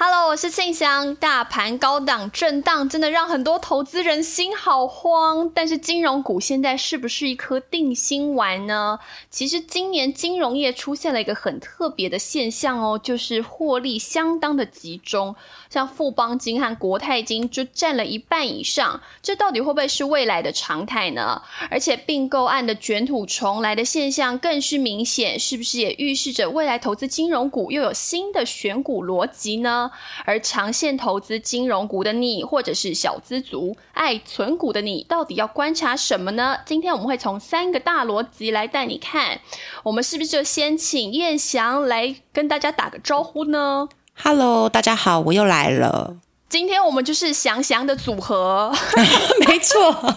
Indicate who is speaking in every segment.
Speaker 1: Hello，我是庆祥。大盘高档震荡，真的让很多投资人心好慌。但是金融股现在是不是一颗定心丸呢？其实今年金融业出现了一个很特别的现象哦，就是获利相当的集中，像富邦金和国泰金就占了一半以上。这到底会不会是未来的常态呢？而且并购案的卷土重来的现象更是明显，是不是也预示着未来投资金融股又有新的选股逻辑呢？而长线投资金融股的你，或者是小资族爱存股的你，到底要观察什么呢？今天我们会从三个大逻辑来带你看。我们是不是就先请燕翔来跟大家打个招呼呢
Speaker 2: ？Hello，大家好，我又来了。
Speaker 1: 今天我们就是翔翔的组合，
Speaker 2: 没错，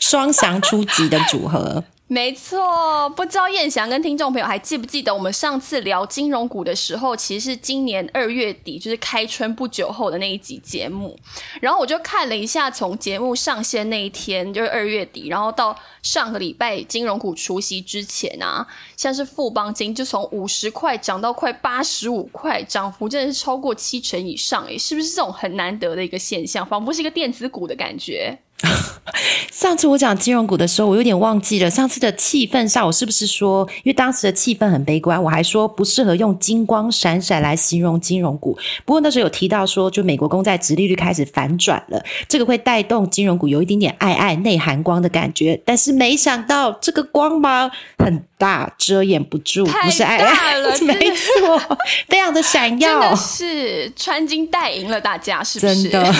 Speaker 2: 双翔出击的组合。
Speaker 1: 没错，不知道燕翔跟听众朋友还记不记得我们上次聊金融股的时候，其实是今年二月底，就是开春不久后的那一集节目。然后我就看了一下，从节目上线那一天就是二月底，然后到上个礼拜金融股除夕之前啊，像是富邦金就从五十块涨到快八十五块，涨幅真的是超过七成以上，诶，是不是这种很难得的一个现象？仿佛是一个电子股的感觉。
Speaker 2: 上次我讲金融股的时候，我有点忘记了。上次的气氛上，我是不是说，因为当时的气氛很悲观，我还说不适合用金光闪闪来形容金融股。不过那时候有提到说，就美国公债殖利率开始反转了，这个会带动金融股有一点点爱爱内涵光的感觉。但是没想到这个光芒很大，遮掩不住，不是爱爱
Speaker 1: 了，
Speaker 2: 没错，非常的闪耀，
Speaker 1: 真的是穿金戴银了，大家是不是？
Speaker 2: 真的。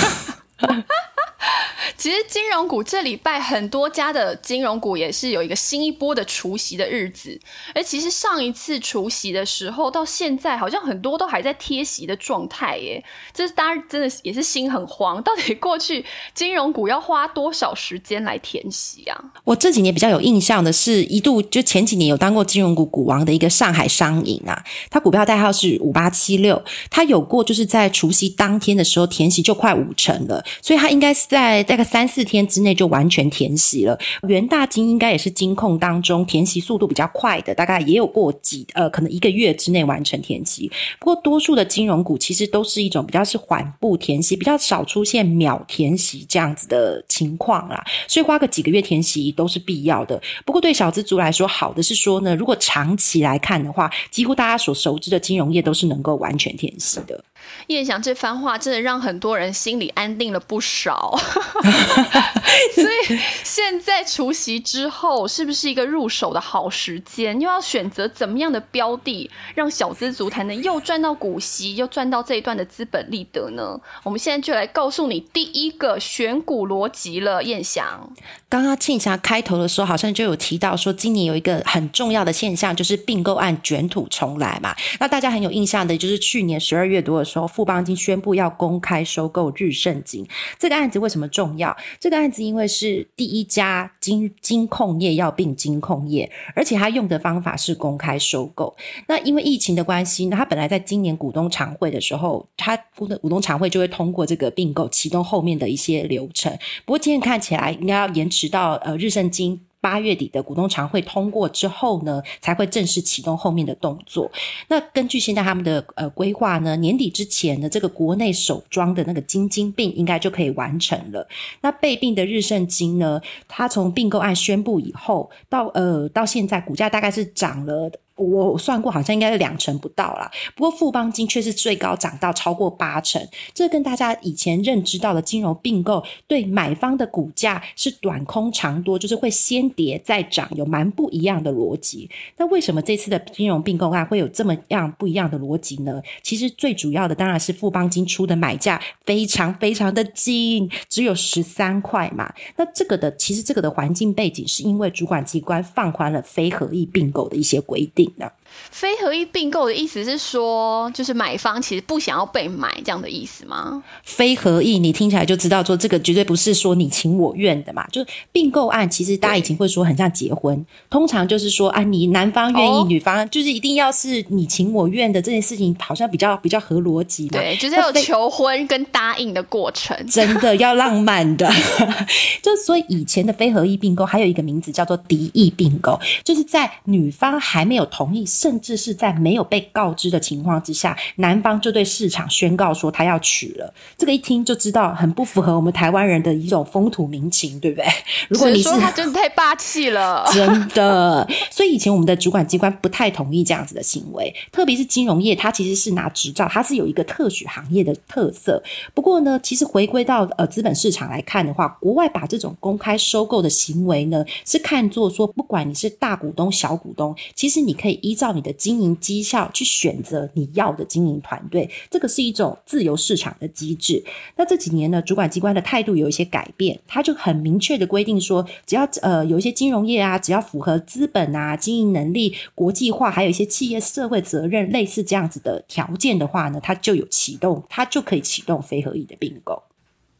Speaker 1: 其实金融股这礼拜很多家的金融股也是有一个新一波的除夕的日子，而其实上一次除夕的时候到现在，好像很多都还在贴息的状态耶。这大家真的也是心很慌，到底过去金融股要花多少时间来填息啊？
Speaker 2: 我这几年比较有印象的是，一度就前几年有当过金融股股王的一个上海商银啊，它股票代号是五八七六，它有过就是在除夕当天的时候填息就快五成了，所以它应该在大概三四天之内就完全填息了。元大金应该也是金控当中填息速度比较快的，大概也有过几呃，可能一个月之内完成填息。不过多数的金融股其实都是一种比较是缓步填息，比较少出现秒填息这样子的情况啦。所以花个几个月填息都是必要的。不过对小资族来说，好的是说呢，如果长期来看的话，几乎大家所熟知的金融业都是能够完全填息的。
Speaker 1: 叶翔这番话真的让很多人心里安定了不少，所以现在除夕之后是不是一个入手的好时间？又要选择怎么样的标的，让小资族才能又赚到股息，又赚到这一段的资本利得呢？我们现在就来告诉你第一个选股逻辑了，燕翔。
Speaker 2: 刚刚庆霞开头的时候好像就有提到说，今年有一个很重要的现象，就是并购案卷土重来嘛。那大家很有印象的，就是去年十二月多的时候，富邦金宣布要公开收购日盛金。这个案子为什么重要？这个案子因为是第一家金金控业要并金控业，而且他用的方法是公开收购。那因为疫情的关系，那他本来在今年股东常会的时候，他股股东常会就会通过这个并购启动后面的一些流程。不过今天看起来应该要延。迟到呃日盛金八月底的股东常会通过之后呢，才会正式启动后面的动作。那根据现在他们的呃规划呢，年底之前呢，这个国内首装的那个金晶病应该就可以完成了。那被并的日盛金呢，它从并购案宣布以后到呃到现在，股价大概是涨了。我算过，好像应该是两成不到啦。不过富邦金却是最高涨到超过八成，这跟大家以前认知到的金融并购对买方的股价是短空长多，就是会先跌再涨，有蛮不一样的逻辑。那为什么这次的金融并购案会有这么样不一样的逻辑呢？其实最主要的当然是富邦金出的买价非常非常的近，只有十三块嘛。那这个的其实这个的环境背景是因为主管机关放宽了非合意并购的一些规定。定的。
Speaker 1: 非合意并购的意思是说，就是买方其实不想要被买这样的意思吗？
Speaker 2: 非合意，你听起来就知道说这个绝对不是说你情我愿的嘛。就是并购案，其实大家以前会说很像结婚，通常就是说啊，你男方愿意，女方就是一定要是你情我愿的这件事情，好像比较比较合逻辑嘛。
Speaker 1: 对，就是要有求婚跟答应的过程，
Speaker 2: 真的要浪漫的。就所以以前的非合意并购还有一个名字叫做敌意并购，就是在女方还没有同意。甚至是在没有被告知的情况之下，男方就对市场宣告说他要娶了。这个一听就知道很不符合我们台湾人的一种风土民情，对不对？
Speaker 1: 如果你说他真的太霸气了，
Speaker 2: 真的。所以以前我们的主管机关不太同意这样子的行为，特别是金融业，它其实是拿执照，它是有一个特许行业的特色。不过呢，其实回归到呃资本市场来看的话，国外把这种公开收购的行为呢，是看作说，不管你是大股东、小股东，其实你可以依照。你的经营绩效去选择你要的经营团队，这个是一种自由市场的机制。那这几年呢，主管机关的态度有一些改变，他就很明确的规定说，只要呃有一些金融业啊，只要符合资本啊、经营能力、国际化，还有一些企业社会责任类似这样子的条件的话呢，它就有启动，它就可以启动非合意的并购。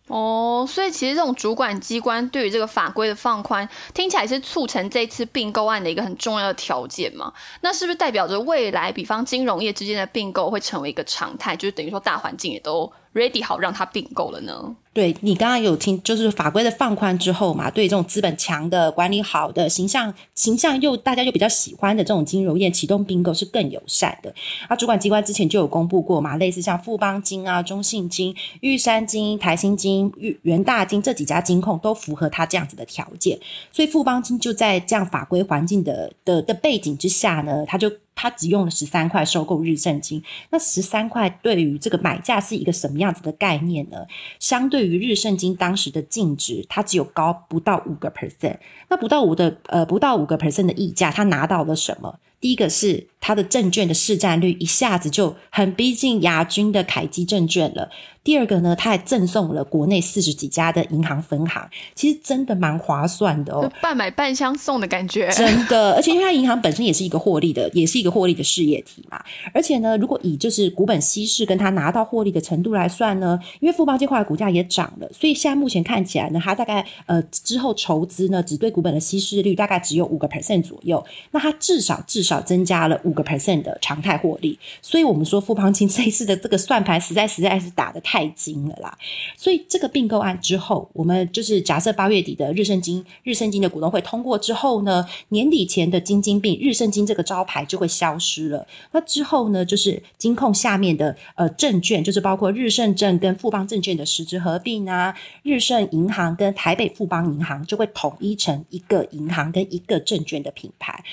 Speaker 1: 哦，所以其实这种主管机关对于这个法规的放宽，听起来是促成这次并购案的一个很重要的条件嘛？那是不是代表着未来，比方金融业之间的并购会成为一个常态？就是等于说大环境也都 ready 好让它并购了呢？
Speaker 2: 对你刚刚有听，就是法规的放宽之后嘛，对这种资本强的、管理好的、形象形象又大家又比较喜欢的这种金融业启动并购是更友善的。啊，主管机关之前就有公布过嘛，类似像富邦金啊、中信金、玉山金、台新金、玉元大金这几家金控都符合他这样子的条件，所以富邦金就在这样法规环境的的的背景之下呢，他就。他只用了十三块收购日盛金，那十三块对于这个买价是一个什么样子的概念呢？相对于日盛金当时的净值，它只有高不到五个 percent，那不到五的呃不到五个 percent 的溢价，他拿到了什么？第一个是它的证券的市占率一下子就很逼近亚军的凯基证券了。第二个呢，他还赠送了国内四十几家的银行分行，其实真的蛮划算的哦，
Speaker 1: 半买半相送的感觉。
Speaker 2: 真的，而且因为它银行本身也是一个获利的，也是一个获利的事业体嘛。而且呢，如果以就是股本稀释跟它拿到获利的程度来算呢，因为富邦这块股价也涨了，所以现在目前看起来呢，它大概呃之后筹资呢，只对股本的稀释率大概只有五个 percent 左右，那它至少至少增加了五个 percent 的常态获利。所以我们说富邦金这一次的这个算盘实在实在是打的太。太精了啦！所以这个并购案之后，我们就是假设八月底的日盛金、日盛金的股东会通过之后呢，年底前的金金并、日盛金这个招牌就会消失了。那之后呢，就是金控下面的呃证券，就是包括日盛证跟富邦证券的实质合并啊，日盛银行跟台北富邦银行就会统一成一个银行跟一个证券的品牌。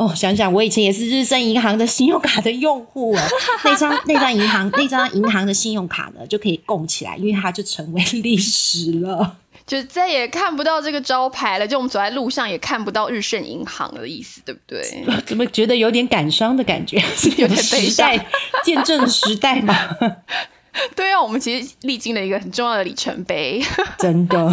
Speaker 2: 哦，想想我以前也是日盛银行的信用卡的用户哎，那张那张银行那张银行的信用卡呢，就可以供起来，因为它就成为历史了，
Speaker 1: 就再也看不到这个招牌了。就我们走在路上也看不到日盛银行的意思，对不对？
Speaker 2: 怎么觉得有点感伤的感觉？
Speaker 1: 有点悲伤，
Speaker 2: 见证时代嘛？
Speaker 1: 对啊，我们其实历经了一个很重要的里程碑，
Speaker 2: 真的。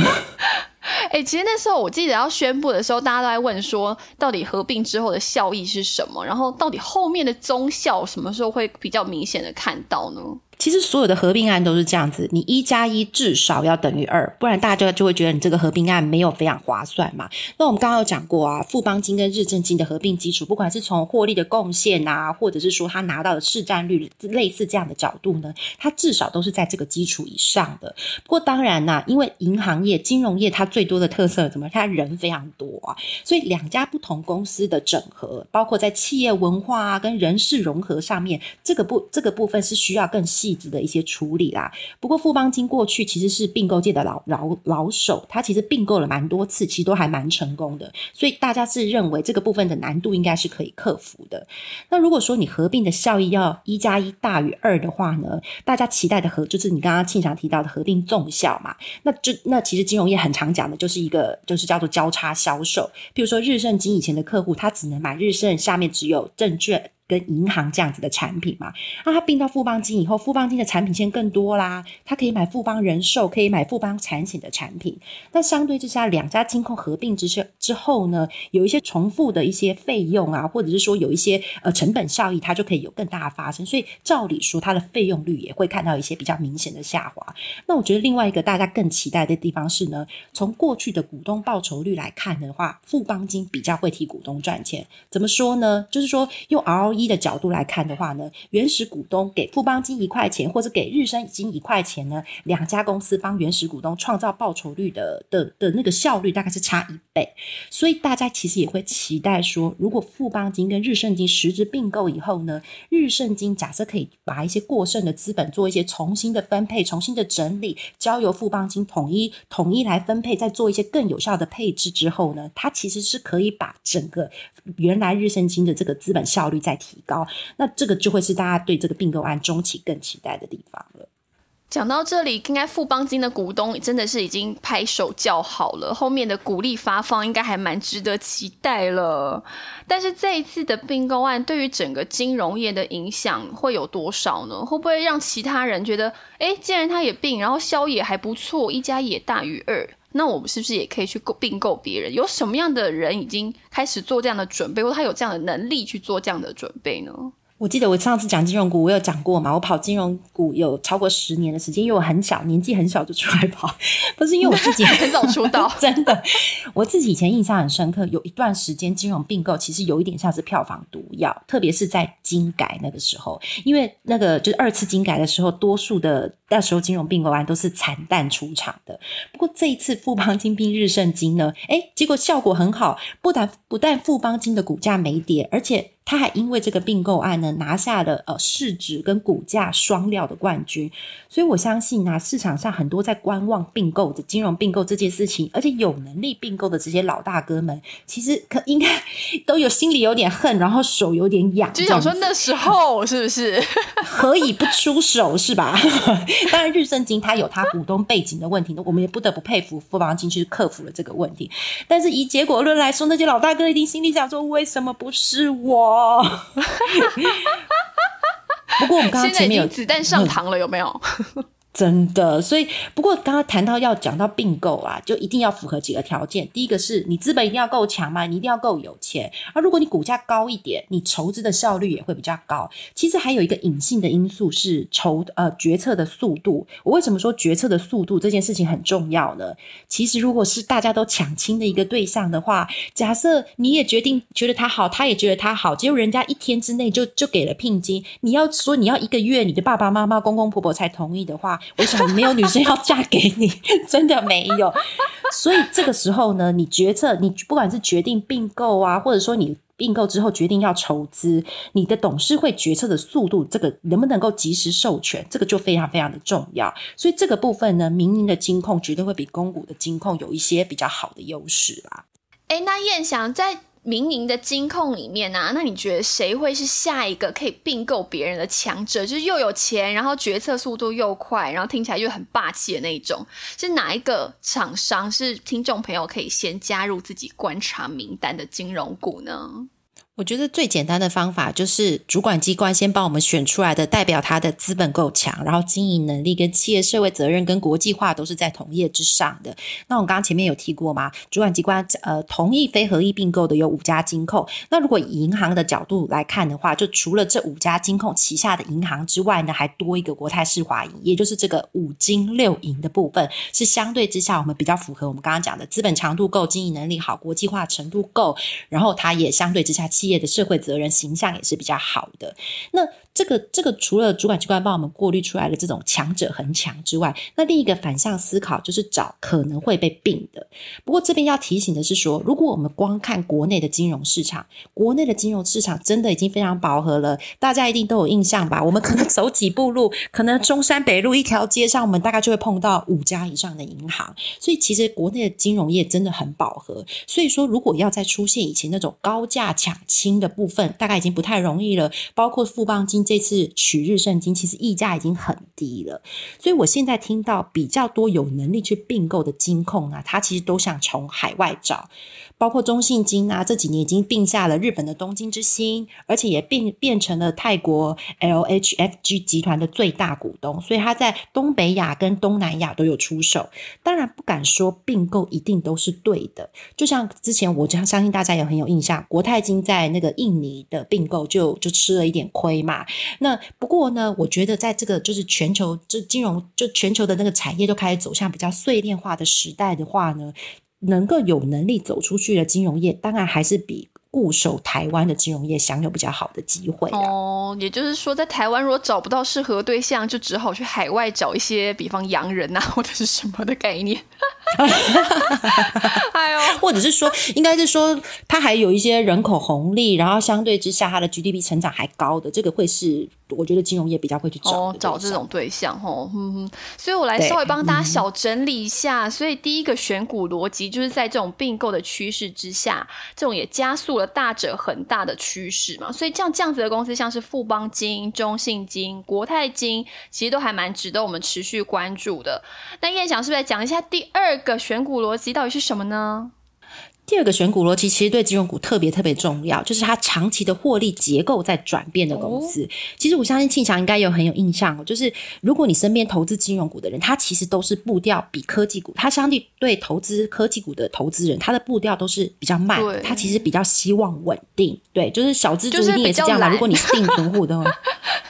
Speaker 1: 哎，其实那时候我记得要宣布的时候，大家都在问说，到底合并之后的效益是什么？然后到底后面的综效什么时候会比较明显的看到呢？
Speaker 2: 其实所有的合并案都是这样子，你一加一至少要等于二，不然大家就会觉得你这个合并案没有非常划算嘛。那我们刚刚有讲过啊，富邦金跟日正金的合并基础，不管是从获利的贡献啊，或者是说他拿到的市占率类似这样的角度呢，它至少都是在这个基础以上的。不过当然呐，因为银行业、金融业它最多的特色怎么？它人非常多啊，所以两家不同公司的整合，包括在企业文化啊跟人事融合上面，这个部这个部分是需要更细。细致的一些处理啦。不过富邦金过去其实是并购界的老老老手，他其实并购了蛮多次，其实都还蛮成功的。所以大家是认为这个部分的难度应该是可以克服的。那如果说你合并的效益要一加一大于二的话呢？大家期待的合就是你刚刚庆祥提到的合并纵效嘛？那就那其实金融业很常讲的就是一个就是叫做交叉销售。比如说日盛金以前的客户，他只能买日盛下面只有证券。跟银行这样子的产品嘛，那他并到富邦金以后，富邦金的产品线更多啦，他可以买富邦人寿，可以买富邦产险的产品。那相对之下，两家金控合并之之后呢，有一些重复的一些费用啊，或者是说有一些呃成本效益，它就可以有更大的发生。所以照理说，它的费用率也会看到一些比较明显的下滑。那我觉得另外一个大家更期待的地方是呢，从过去的股东报酬率来看的话，富邦金比较会替股东赚钱。怎么说呢？就是说用 RO。一的角度来看的话呢，原始股东给富邦金一块钱，或者给日升金一块钱呢，两家公司帮原始股东创造报酬率的的的那个效率大概是差一倍，所以大家其实也会期待说，如果富邦金跟日盛金实质并购以后呢，日盛金假设可以把一些过剩的资本做一些重新的分配、重新的整理，交由富邦金统一统一来分配，再做一些更有效的配置之后呢，它其实是可以把整个原来日盛金的这个资本效率再提。提高，那这个就会是大家对这个并购案中期更期待的地方了。
Speaker 1: 讲到这里，应该富邦金的股东真的是已经拍手叫好了，后面的鼓励发放应该还蛮值得期待了。但是这一次的并购案对于整个金融业的影响会有多少呢？会不会让其他人觉得，哎，既然他也并，然后销也还不错，一加也大于二？那我们是不是也可以去购并购别人？有什么样的人已经开始做这样的准备，或他有这样的能力去做这样的准备呢？
Speaker 2: 我记得我上次讲金融股，我有讲过嘛？我跑金融股有超过十年的时间，因为我很小，年纪很小就出来跑，不是因为我自己
Speaker 1: 很早出道，
Speaker 2: 真的。我自己以前印象很深刻，有一段时间金融并购其实有一点像是票房毒药，特别是在金改那个时候，因为那个就是二次金改的时候，多数的那时候金融并购案都是惨淡出场的。不过这一次富邦金并日盛金呢，哎，结果效果很好，不但不但富邦金的股价没跌，而且。他还因为这个并购案呢，拿下了呃市值跟股价双料的冠军，所以我相信啊，市场上很多在观望并购的金融并购这件事情，而且有能力并购的这些老大哥们，其实可应该 都有心里有点恨，然后手有点痒，
Speaker 1: 就想说那时候是不是
Speaker 2: 何以不出手是吧？当然，日盛金他有他股东背景的问题，我们也不得不佩服富邦金去克服了这个问题。但是以结果论来说，那些老大哥一定心里想说，为什么不是我？哦，不过我们刚刚前面有
Speaker 1: 子弹上膛了，有没有？
Speaker 2: 真的，所以不过刚刚谈到要讲到并购啊，就一定要符合几个条件。第一个是你资本一定要够强嘛，你一定要够有钱。而如果你股价高一点，你筹资的效率也会比较高。其实还有一个隐性的因素是筹呃决策的速度。我为什么说决策的速度这件事情很重要呢？其实如果是大家都抢亲的一个对象的话，假设你也决定觉得他好，他也觉得他好，结果人家一天之内就就给了聘金，你要说你要一个月你的爸爸妈妈公公婆婆才同意的话。为什么没有女生要嫁给你？真的没有。所以这个时候呢，你决策，你不管是决定并购啊，或者说你并购之后决定要筹资，你的董事会决策的速度，这个能不能够及时授权，这个就非常非常的重要。所以这个部分呢，民营的金控绝对会比公股的金控有一些比较好的优势啦。
Speaker 1: 哎，那燕翔在。民营的金控里面啊，那你觉得谁会是下一个可以并购别人的强者？就是又有钱，然后决策速度又快，然后听起来又很霸气的那一种，是哪一个厂商？是听众朋友可以先加入自己观察名单的金融股呢？
Speaker 2: 我觉得最简单的方法就是主管机关先帮我们选出来的代表他的资本够强，然后经营能力跟企业社会责任跟国际化都是在同业之上的。那我们刚刚前面有提过吗，主管机关呃同意非合意并购的有五家金控。那如果以银行的角度来看的话，就除了这五家金控旗下的银行之外呢，还多一个国泰世华银，也就是这个五金六银的部分，是相对之下我们比较符合我们刚刚讲的资本强度够、经营能力好、国际化程度够，然后它也相对之下企业的社会责任形象也是比较好的。那这个这个除了主管机关帮我们过滤出来的这种强者很强之外，那另一个反向思考就是找可能会被并的。不过这边要提醒的是说，如果我们光看国内的金融市场，国内的金融市场真的已经非常饱和了。大家一定都有印象吧？我们可能走几步路，可能中山北路一条街上，我们大概就会碰到五家以上的银行。所以其实国内的金融业真的很饱和。所以说，如果要再出现以前那种高价抢亲的部分，大概已经不太容易了。包括富邦金。这次取日圣经其实溢价已经很低了，所以我现在听到比较多有能力去并购的金控啊，他其实都想从海外找。包括中信金啊，这几年已经并下了日本的东京之星，而且也变变成了泰国 LHFG 集团的最大股东，所以他在东北亚跟东南亚都有出手。当然不敢说并购一定都是对的，就像之前我相相信大家也很有印象，国泰金在那个印尼的并购就就吃了一点亏嘛。那不过呢，我觉得在这个就是全球就金融就全球的那个产业都开始走向比较碎裂化的时代的话呢。能够有能力走出去的金融业，当然还是比固守台湾的金融业享有比较好的机会
Speaker 1: 哦，也就是说，在台湾如果找不到适合对象，就只好去海外找一些，比方洋人啊，或者是什么的概念。
Speaker 2: 哎呦，或者是说，应该是说，它还有一些人口红利，然后相对之下，它的 GDP 成长还高的，这个会是。我觉得金融业比较会去找
Speaker 1: 找这种对象，哦，嗯哼，所以我来稍微帮大家小整理一下。所以第一个选股逻辑就是在这种并购的趋势之下，这种也加速了大者很大的趋势嘛。所以像这样子的公司，像是富邦金、中信金、国泰金，其实都还蛮值得我们持续关注的。那燕翔是不是来讲一下第二个选股逻辑到底是什么呢？
Speaker 2: 第二个选股逻辑其实对金融股特别特别重要，就是它长期的获利结构在转变的公司。其实我相信庆祥应该有很有印象哦，就是如果你身边投资金融股的人，他其实都是步调比科技股，他相对对投资科技股的投资人，他的步调都是比较慢，他其实比较希望稳定。对，就是小资族一定也是这样的。如果你是定存户的话，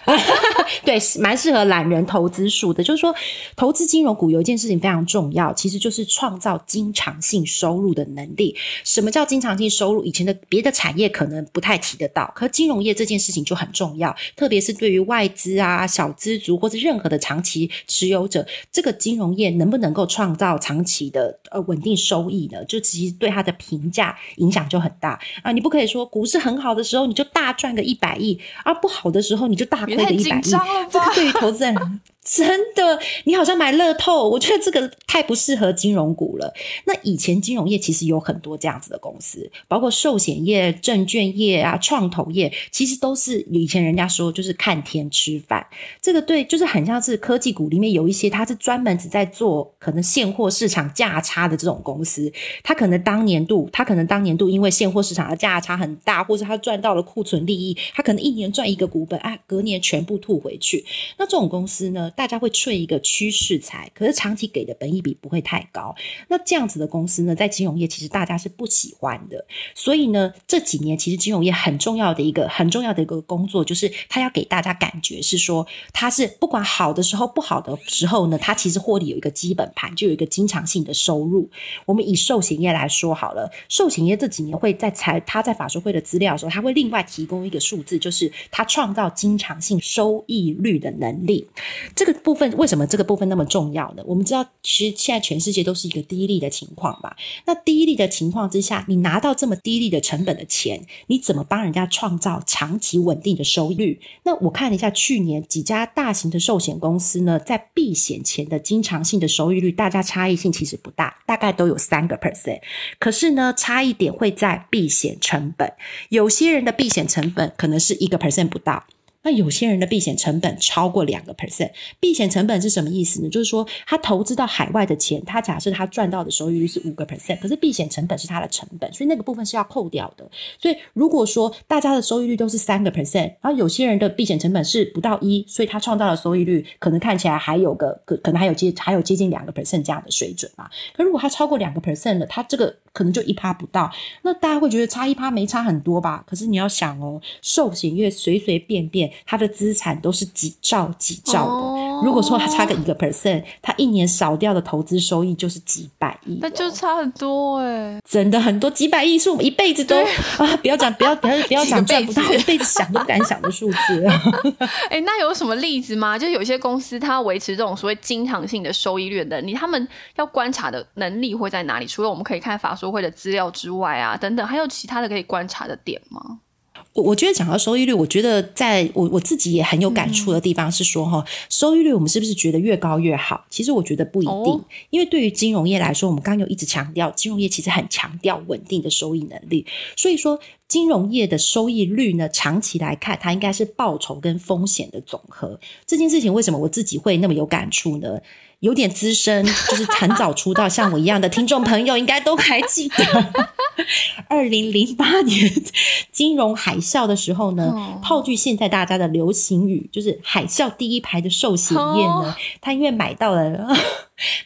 Speaker 2: 对，蛮适合懒人投资数的。就是说，投资金融股有一件事情非常重要，其实就是创造经常性收入的能力。什么叫经常性收入？以前的别的产业可能不太提得到，可金融业这件事情就很重要，特别是对于外资啊、小资族或者任何的长期持有者，这个金融业能不能够创造长期的呃稳定收益呢？就其实对它的评价影响就很大啊！你不可以说股市很好的时候你就大赚个一百亿，而不好的时候你就大亏个一百亿，这个对于投资人。真的，你好像买乐透，我觉得这个太不适合金融股了。那以前金融业其实有很多这样子的公司，包括寿险业、证券业啊、创投业，其实都是以前人家说就是看天吃饭。这个对，就是很像是科技股里面有一些，它是专门只在做可能现货市场价差的这种公司。它可能当年度，它可能当年度因为现货市场的价差很大，或者它赚到了库存利益，它可能一年赚一个股本，啊，隔年全部吐回去。那这种公司呢？大家会吹一个趋势财，可是长期给的本益比不会太高。那这样子的公司呢，在金融业其实大家是不喜欢的。所以呢，这几年其实金融业很重要的一个很重要的一个工作，就是它要给大家感觉是说，它是不管好的时候、不好的时候呢，它其实获利有一个基本盘，就有一个经常性的收入。我们以寿险业来说好了，寿险业这几年会在财，他在法说会的资料的时候，他会另外提供一个数字，就是它创造经常性收益率的能力。这个部分为什么这个部分那么重要呢？我们知道，其实现在全世界都是一个低利的情况吧。那低利的情况之下，你拿到这么低利的成本的钱，你怎么帮人家创造长期稳定的收益率？那我看了一下去年几家大型的寿险公司呢，在避险前的经常性的收益率，大家差异性其实不大，大概都有三个 percent。可是呢，差一点会在避险成本，有些人的避险成本可能是一个 percent 不到。那有些人的避险成本超过两个 percent，避险成本是什么意思呢？就是说他投资到海外的钱，他假设他赚到的收益率是五个 percent，可是避险成本是他的成本，所以那个部分是要扣掉的。所以如果说大家的收益率都是三个 percent，然后有些人的避险成本是不到一，所以他创造的收益率可能看起来还有个可可能还有接还有接近两个 percent 这样的水准嘛。可如果他超过两个 percent 了，他这个可能就一趴不到，那大家会觉得差一趴没差很多吧？可是你要想哦，寿险业随随便便。他的资产都是几兆几兆的。如果说他差个一个 percent，他一年少掉的投资收益就是几百亿。
Speaker 1: 那就差很多哎，
Speaker 2: 真的很多几百亿是我们一辈子都啊，不要讲，不要不要不要讲赚不到，一辈子想都不敢想的数字。
Speaker 1: 哎，那有什么例子吗？就有些公司它维持这种所谓经常性的收益率的，你他们要观察的能力会在哪里？除了我们可以看法说会的资料之外啊，等等，还有其他的可以观察的点吗？
Speaker 2: 我我觉得讲到收益率，我觉得在我我自己也很有感触的地方是说哈，收益率我们是不是觉得越高越好？其实我觉得不一定，因为对于金融业来说，我们刚刚有一直强调，金融业其实很强调稳定的收益能力。所以说，金融业的收益率呢，长期来看，它应该是报酬跟风险的总和。这件事情为什么我自己会那么有感触呢？有点资深，就是很早出道，像我一样的听众朋友，应该都还记得，二零零八年金融海啸的时候呢，套句现在大家的流行语，就是海啸第一排的寿险业呢，他因为买到了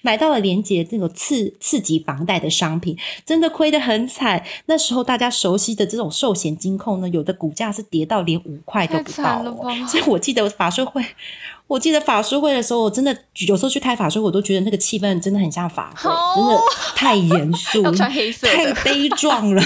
Speaker 2: 买到了连接这种次次级房贷的商品，真的亏得很惨。那时候大家熟悉的这种寿险金控呢，有的股价是跌到连五块都不到，所以我记得法说会。我记得法术会的时候，我真的有时候去开法术，我都觉得那个气氛真的很像法会，真的太严肃，太悲壮了。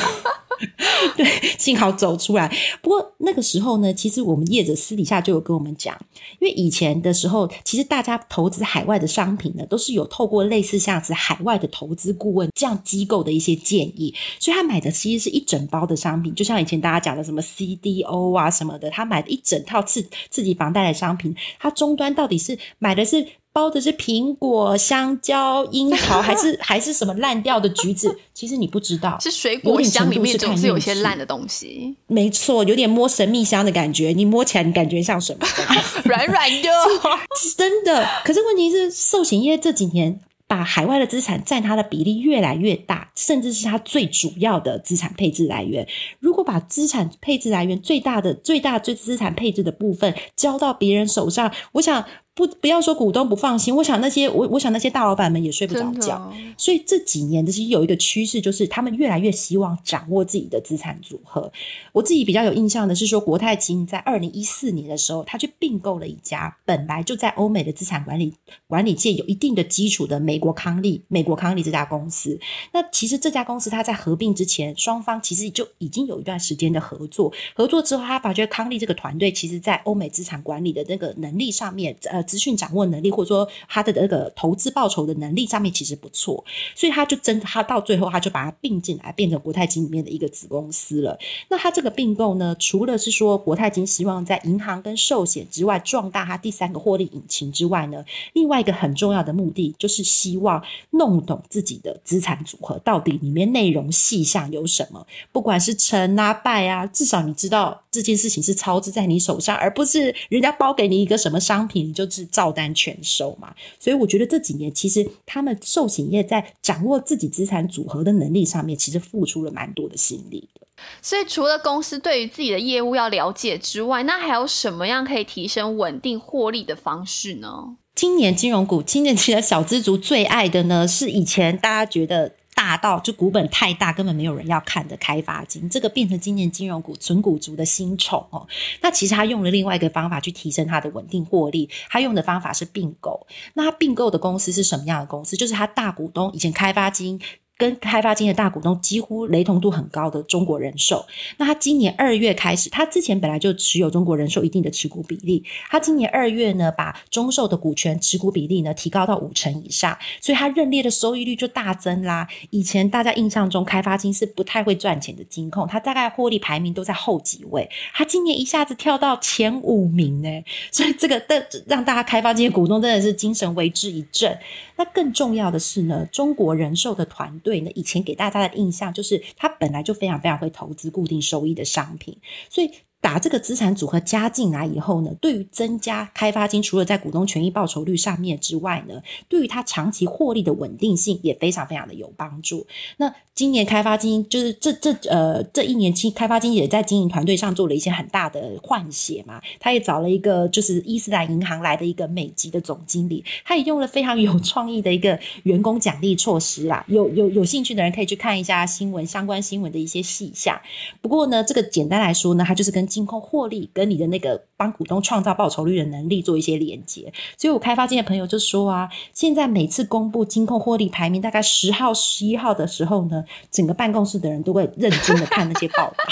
Speaker 2: 对，幸好走出来。不过那个时候呢，其实我们业者私底下就有跟我们讲，因为以前的时候，其实大家投资海外的商品呢，都是有透过类似像是海外的投资顾问这样机构的一些建议，所以他买的其实是一整包的商品，就像以前大家讲的什么 CDO 啊什么的，他买的一整套刺刺激房贷的商品，他终端到底是买的是。包的是苹果、香蕉、樱桃，还是 还是什么烂掉的橘子？其实你不知道，
Speaker 1: 是水果箱里面总是有些烂的东西。
Speaker 2: 没错，有点摸神秘箱的感觉，你摸起来你感觉像什么？
Speaker 1: 软软的，
Speaker 2: 真的。可是问题是，寿险业这几年。把海外的资产占它的比例越来越大，甚至是它最主要的资产配置来源。如果把资产配置来源最大的、最大最资产配置的部分交到别人手上，我想。不，不要说股东不放心，我想那些我我想那些大老板们也睡不着觉。所以这几年的其实有一个趋势，就是他们越来越希望掌握自己的资产组合。我自己比较有印象的是说，国泰金在二零一四年的时候，他去并购了一家本来就在欧美的资产管理管理界有一定的基础的美国康利。美国康利这家公司，那其实这家公司它在合并之前，双方其实就已经有一段时间的合作。合作之后，他发觉康利这个团队其实在欧美资产管理的那个能力上面，呃。资讯掌握能力，或者说他的那个投资报酬的能力上面其实不错，所以他就真他到最后他就把它并进来，变成国泰金里面的一个子公司了。那他这个并购呢，除了是说国泰金希望在银行跟寿险之外壮大它第三个获利引擎之外呢，另外一个很重要的目的就是希望弄懂自己的资产组合到底里面内容细项有什么，不管是成啊败啊，至少你知道这件事情是操之在你手上，而不是人家包给你一个什么商品你就。是照单全收嘛，所以我觉得这几年其实他们寿险业在掌握自己资产组合的能力上面，其实付出了蛮多的心力的。
Speaker 1: 所以除了公司对于自己的业务要了解之外，那还有什么样可以提升稳定获利的方式呢？
Speaker 2: 今年金融股，今年其实小资族最爱的呢，是以前大家觉得。大到就股本太大，根本没有人要看的开发金，这个变成今年金融股纯股族的新宠哦。那其实他用了另外一个方法去提升他的稳定获利，他用的方法是并购。那他并购的公司是什么样的公司？就是他大股东以前开发金。跟开发金的大股东几乎雷同度很高的中国人寿，那他今年二月开始，他之前本来就持有中国人寿一定的持股比例，他今年二月呢，把中寿的股权持股比例呢提高到五成以上，所以他认列的收益率就大增啦。以前大家印象中开发金是不太会赚钱的金控，他大概获利排名都在后几位，他今年一下子跳到前五名呢，所以这个的让大家开发金的股东真的是精神为之一振。那更重要的是呢，中国人寿的团。对那，以前给大家的印象就是，他本来就非常非常会投资固定收益的商品，所以。把这个资产组合加进来以后呢，对于增加开发金除了在股东权益报酬率上面之外呢，对于它长期获利的稳定性也非常非常的有帮助。那今年开发金就是这这呃这一年期开发金也在经营团队上做了一些很大的换血嘛，他也找了一个就是伊斯兰银行来的一个美籍的总经理，他也用了非常有创意的一个员工奖励措施啦。有有有兴趣的人可以去看一下新闻相关新闻的一些细项。不过呢，这个简单来说呢，它就是跟金控获利跟你的那个帮股东创造报酬率的能力做一些连接，所以我开发金的朋友就说啊，现在每次公布金控获利排名，大概十号、十一号的时候呢，整个办公室的人都会认真的看那些报道，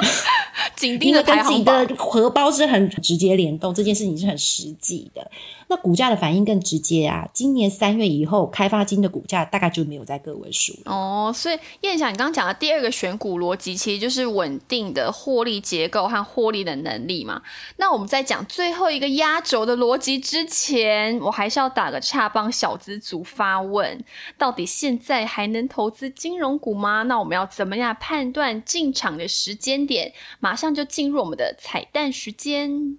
Speaker 1: 紧盯的跟
Speaker 2: 自己的荷包是很直接联动，这件事情是很实际的。那股价的反应更直接啊，今年三月以后，开发金的股价大概就没有在个位数了
Speaker 1: 哦。所以燕翔，你刚刚讲的第二个选股逻辑，其实就是稳定的获利结构和获利的能力嘛。那我们在讲最后一个压轴的逻辑之前，我还是要打个岔，帮小资族发问：到底现在还能投资金融股吗？那我们要怎么样判断进场的时间点？马上就进入我们的彩蛋时间。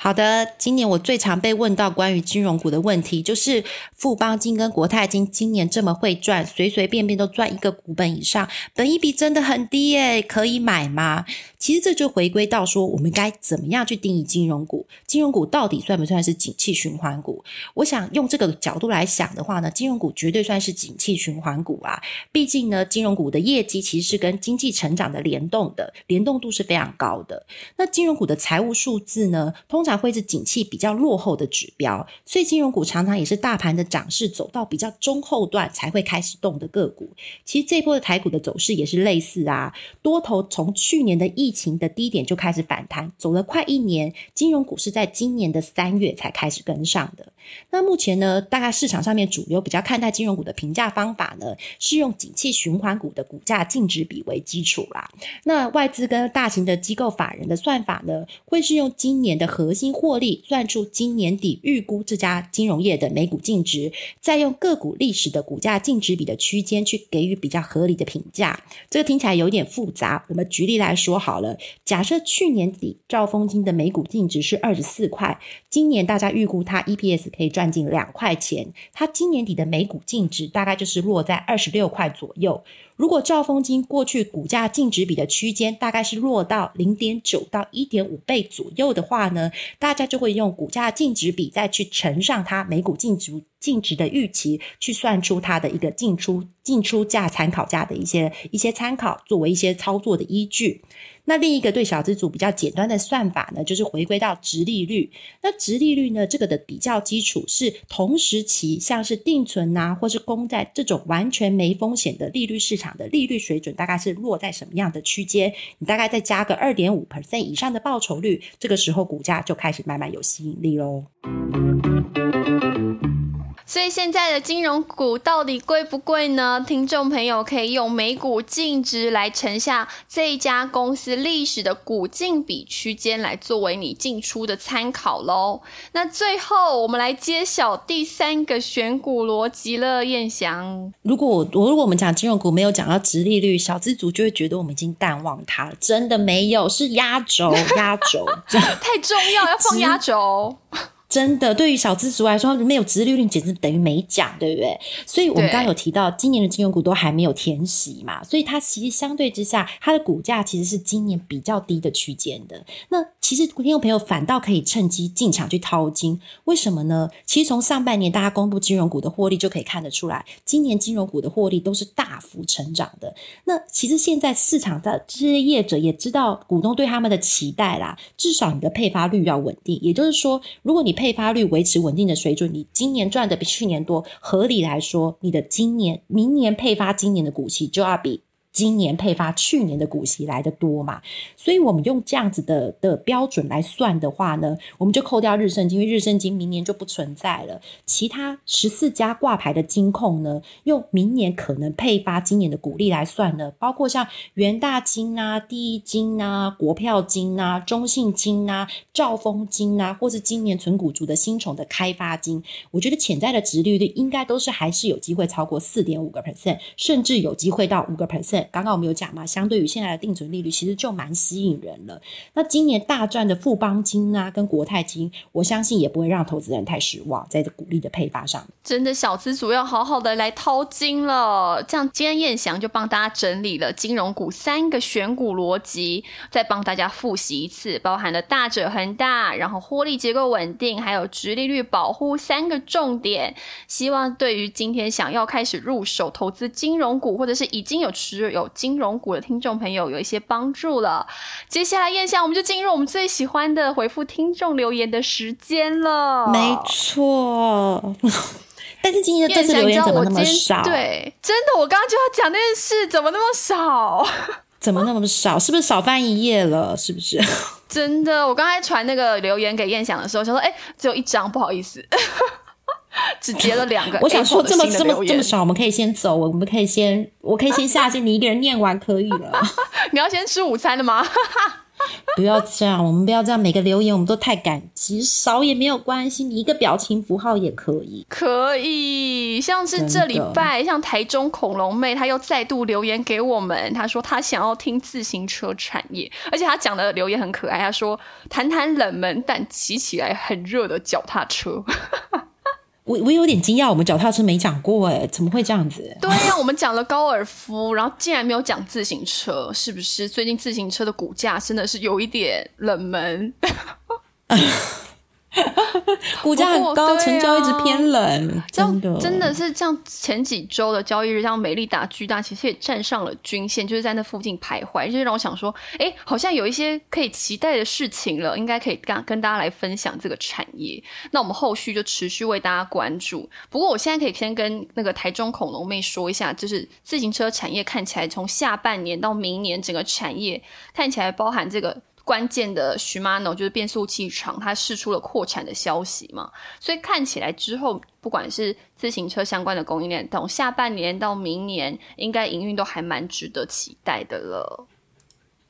Speaker 2: 好的，今年我最常被问到关于金融股的问题，就是富邦金跟国泰金今年这么会赚，随随便便都赚一个股本以上，本一比真的很低耶，可以买吗？其实这就回归到说，我们该怎么样去定义金融股？金融股到底算不算是景气循环股？我想用这个角度来想的话呢，金融股绝对算是景气循环股啊。毕竟呢，金融股的业绩其实是跟经济成长的联动的，联动度是非常高的。那金融股的财务数字呢，通常会是景气比较落后的指标，所以金融股常常也是大盘的涨势走到比较中后段才会开始动的个股。其实这波的台股的走势也是类似啊，多头从去年的疫情的低点就开始反弹，走了快一年，金融股是在今年的三月才开始跟上的。那目前呢，大概市场上面主流比较看待金融股的评价方法呢，是用景气循环股的股价净值比为基础啦。那外资跟大型的机构法人的算法呢，会是用今年的核心获利算出今年底预估这家金融业的每股净值，再用个股历史的股价净值比的区间去给予比较合理的评价。这个听起来有点复杂，我们举例来说好。了，假设去年底兆丰金的每股净值是二十四块，今年大家预估它 EPS 可以赚进两块钱，它今年底的每股净值大概就是落在二十六块左右。如果兆丰金过去股价净值比的区间大概是落到零点九到一点五倍左右的话呢，大家就会用股价净值比再去乘上它每股净值净值的预期，去算出它的一个进出进出价参考价的一些一些参考，作为一些操作的依据。那另一个对小资组比较简单的算法呢，就是回归到直利率。那直利率呢，这个的比较基础是同时期，像是定存啊，或是公债这种完全没风险的利率市场的利率水准，大概是落在什么样的区间？你大概再加个二点五 percent 以上的报酬率，这个时候股价就开始慢慢有吸引力喽。
Speaker 1: 所以现在的金融股到底贵不贵呢？听众朋友可以用每股净值来乘下这一家公司历史的股净比区间，来作为你进出的参考喽。那最后我们来揭晓第三个选股逻辑了，燕翔。
Speaker 2: 如果我如果我们讲金融股没有讲到直利率，小资族就会觉得我们已经淡忘它了。真的没有，是压轴，压轴，
Speaker 1: 太重要，要放压轴。
Speaker 2: 真的，对于小资族来说，没有直利率简直等于没讲，对不对？所以我们刚刚有提到，今年的金融股都还没有填息嘛，所以它其实相对之下，它的股价其实是今年比较低的区间的。那其实听众朋友反倒可以趁机进场去掏金，为什么呢？其实从上半年大家公布金融股的获利就可以看得出来，今年金融股的获利都是大幅成长的。那其实现在市场的这些业者也知道股东对他们的期待啦，至少你的配发率要稳定，也就是说，如果你配发率维持稳定的水准，你今年赚的比去年多，合理来说，你的今年、明年配发今年的股息就要比。今年配发去年的股息来的多嘛？所以我们用这样子的的标准来算的话呢，我们就扣掉日盛金，因为日盛金明年就不存在了。其他十四家挂牌的金控呢，用明年可能配发今年的股利来算呢，包括像元大金啊、第一金啊、国票金啊、中信金啊、兆丰金啊，或是今年存股族的新宠的开发金，我觉得潜在的值利率应该都是还是有机会超过四点五个 percent，甚至有机会到五个 percent。刚刚我们有讲嘛，相对于现在的定存利率，其实就蛮吸引人了。那今年大赚的富邦金啊，跟国泰金，我相信也不会让投资人太失望，在这股利的配发上。
Speaker 1: 真的，小资主要好好的来掏金了。这样，今天燕翔就帮大家整理了金融股三个选股逻辑，再帮大家复习一次，包含了大者恒大，然后获利结构稳定，还有直利率保护三个重点。希望对于今天想要开始入手投资金融股，或者是已经有持有。有金融股的听众朋友有一些帮助了。接下来，燕翔，我们就进入我们最喜欢的回复听众留言的时间了。
Speaker 2: 没错，但是今天的这次留言怎么那么少？
Speaker 1: 对，真的，我刚刚就要讲那件事，怎么那么少？
Speaker 2: 怎么那么少？是不是少翻一页了？是不是？
Speaker 1: 真的，我刚才传那个留言给燕翔的时候，想说，哎，只有一张，不好意思，只截了两个。
Speaker 2: 我想说，这么
Speaker 1: 这
Speaker 2: 么这么少，我们可以先走，我们可以先，我可以先下线，你一个人念完可以了。
Speaker 1: 你要先吃午餐了吗？
Speaker 2: 不要这样，我们不要这样。每个留言我们都太感激，少也没有关系，你一个表情符号也可以。
Speaker 1: 可以，像是这礼拜，像台中恐龙妹，她又再度留言给我们，她说她想要听自行车产业，而且她讲的留言很可爱，她说谈谈冷门但骑起来很热的脚踏车。
Speaker 2: 我我有点惊讶，我们脚踏车没讲过哎，怎么会这样子？
Speaker 1: 对呀，我们讲了高尔夫，然后竟然没有讲自行车，是不是？最近自行车的股价真的是有一点冷门。
Speaker 2: 股价很高，成交一直偏冷，真的
Speaker 1: 真的是像前几周的交易日，像美利达、巨大，其实也站上了均线，就是在那附近徘徊，就是让我想说，哎，好像有一些可以期待的事情了，应该可以跟跟大家来分享这个产业。那我们后续就持续为大家关注。不过我现在可以先跟那个台中恐龙妹说一下，就是自行车产业看起来从下半年到明年，整个产业看起来包含这个。关键的 Shimano 就是变速器厂，它释出了扩产的消息嘛，所以看起来之后，不管是自行车相关的供应链，从下半年到明年，应该营运都还蛮值得期待的了。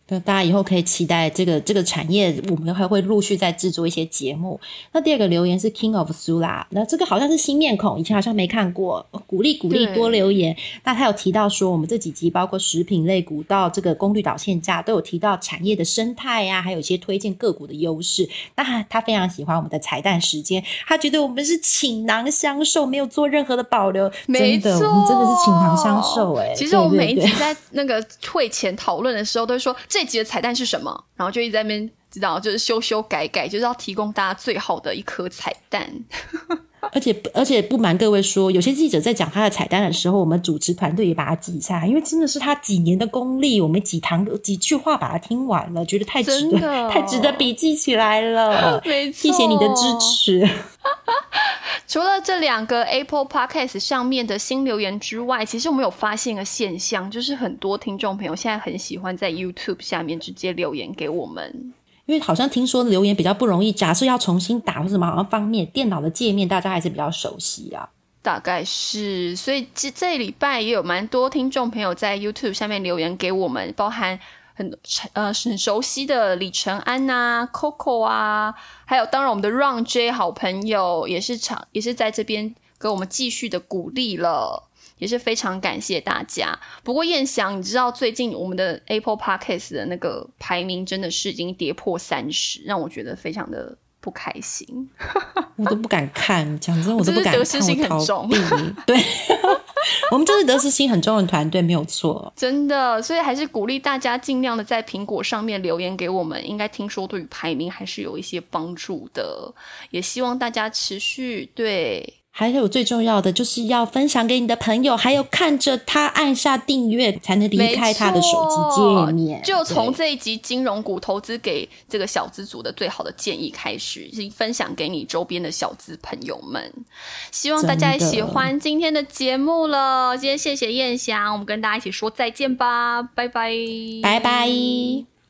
Speaker 2: 那大家以后可以期待这个这个产业，我们还会陆续再制作一些节目。那第二个留言是 King of Sula，那这个好像是新面孔，以前好像没看过，鼓励鼓励多留言。那他有提到说，我们这几集包括食品类股到这个功率导线价，都有提到产业的生态呀，还有一些推荐个股的优势。那他他非常喜欢我们的彩蛋时间，他觉得我们是倾囊相授，没有做任何的保留。
Speaker 1: 没
Speaker 2: 错，我们真的是倾囊相授哎。
Speaker 1: 其实我们每一集在那个会前讨论的时候，都说。这这集的彩蛋是什么？然后就一直在那边知道，就是修修改改，就是要提供大家最好的一颗彩蛋。
Speaker 2: 而且而且不瞒各位说，有些记者在讲他的彩蛋的时候，我们主持团队也把它记下来，因为真的是他几年的功力，我们几堂几句话把它听完了，觉得太值得，太值得笔记起来了。
Speaker 1: 没
Speaker 2: 错，谢谢你的支持。
Speaker 1: 除了这两个 Apple Podcast 上面的新留言之外，其实我们有发现一个现象，就是很多听众朋友现在很喜欢在 YouTube 下面直接留言给我们，
Speaker 2: 因为好像听说留言比较不容易，假设要重新打或什么，好像方面电脑的界面大家还是比较熟悉啊。
Speaker 1: 大概是，所以这这礼拜也有蛮多听众朋友在 YouTube 下面留言给我们，包含。很呃很熟悉的李承安呐，Coco 啊，还有当然我们的 Run J 好朋友也是场也是在这边给我们继续的鼓励了，也是非常感谢大家。不过燕翔，你知道最近我们的 Apple Podcast 的那个排名真的是已经跌破三十，让我觉得非常的不开心。
Speaker 2: 我都不敢看，讲真，我都不敢看，
Speaker 1: 我逃避。
Speaker 2: 对。我们就是得失心很重的团队，没有错，
Speaker 1: 真的，所以还是鼓励大家尽量的在苹果上面留言给我们，应该听说对于排名还是有一些帮助的，也希望大家持续对。
Speaker 2: 还有最重要的，就是要分享给你的朋友，还有看着他按下订阅，才能离开他的手机界面。
Speaker 1: 就从这一集金融股投资给这个小资组的最好的建议开始，分享给你周边的小资朋友们。希望大家也喜欢今天的节目了。今天谢谢燕翔，我们跟大家一起说再见吧，拜拜，
Speaker 2: 拜拜。